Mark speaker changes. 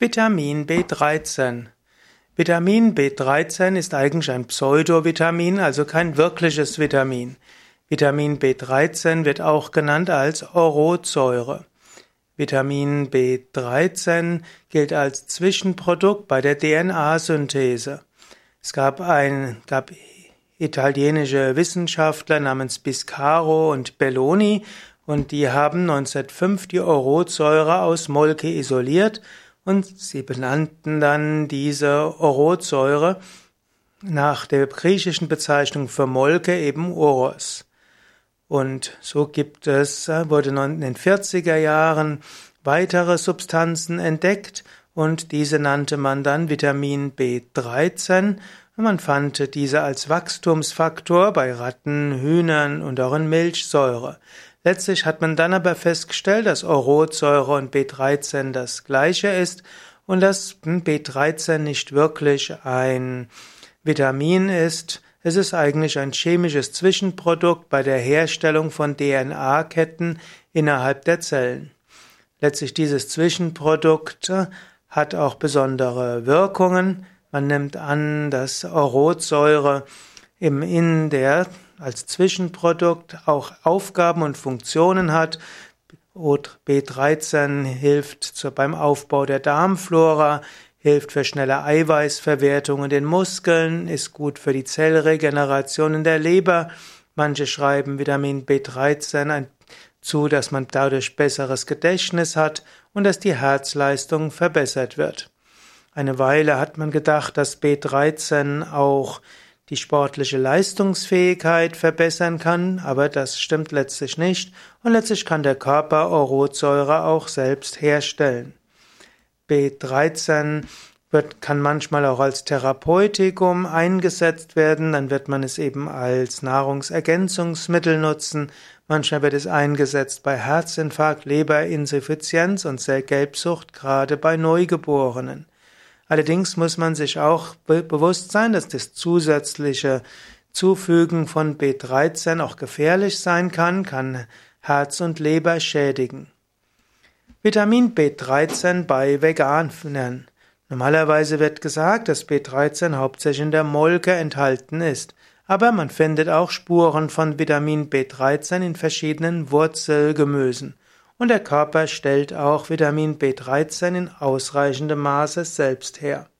Speaker 1: Vitamin B13. Vitamin B13 ist eigentlich ein Pseudovitamin, also kein wirkliches Vitamin. Vitamin B13 wird auch genannt als Orotsäure. Vitamin B13 gilt als Zwischenprodukt bei der DNA-Synthese. Es gab ein, gab italienische Wissenschaftler namens Biscaro und Belloni und die haben 1905 die Orotsäure aus Molke isoliert und sie benannten dann diese Orotsäure nach der griechischen Bezeichnung für Molke eben Oros. Und so gibt es, wurde in den 40er Jahren weitere Substanzen entdeckt und diese nannte man dann Vitamin B13 und man fand diese als Wachstumsfaktor bei Ratten, Hühnern und auch in Milchsäure. Letztlich hat man dann aber festgestellt, dass Orotsäure und B13 das gleiche ist und dass B13 nicht wirklich ein Vitamin ist. Es ist eigentlich ein chemisches Zwischenprodukt bei der Herstellung von DNA-Ketten innerhalb der Zellen. Letztlich dieses Zwischenprodukt hat auch besondere Wirkungen. Man nimmt an, dass Orotsäure im in der als Zwischenprodukt auch Aufgaben und Funktionen hat. B13 hilft beim Aufbau der Darmflora, hilft für schnelle Eiweißverwertung in den Muskeln, ist gut für die Zellregeneration in der Leber. Manche schreiben Vitamin B13 zu, dass man dadurch besseres Gedächtnis hat und dass die Herzleistung verbessert wird. Eine Weile hat man gedacht, dass B13 auch die sportliche Leistungsfähigkeit verbessern kann, aber das stimmt letztlich nicht und letztlich kann der Körper Orotsäure auch selbst herstellen. B13 wird, kann manchmal auch als Therapeutikum eingesetzt werden, dann wird man es eben als Nahrungsergänzungsmittel nutzen, manchmal wird es eingesetzt bei Herzinfarkt, Leberinsuffizienz und Zellgelbsucht, gerade bei Neugeborenen. Allerdings muss man sich auch be bewusst sein, dass das zusätzliche Zufügen von B13 auch gefährlich sein kann, kann Herz und Leber schädigen. Vitamin B13 bei Veganern. Normalerweise wird gesagt, dass B13 hauptsächlich in der Molke enthalten ist, aber man findet auch Spuren von Vitamin B13 in verschiedenen Wurzelgemüsen und der Körper stellt auch Vitamin B13 in ausreichendem Maße selbst her.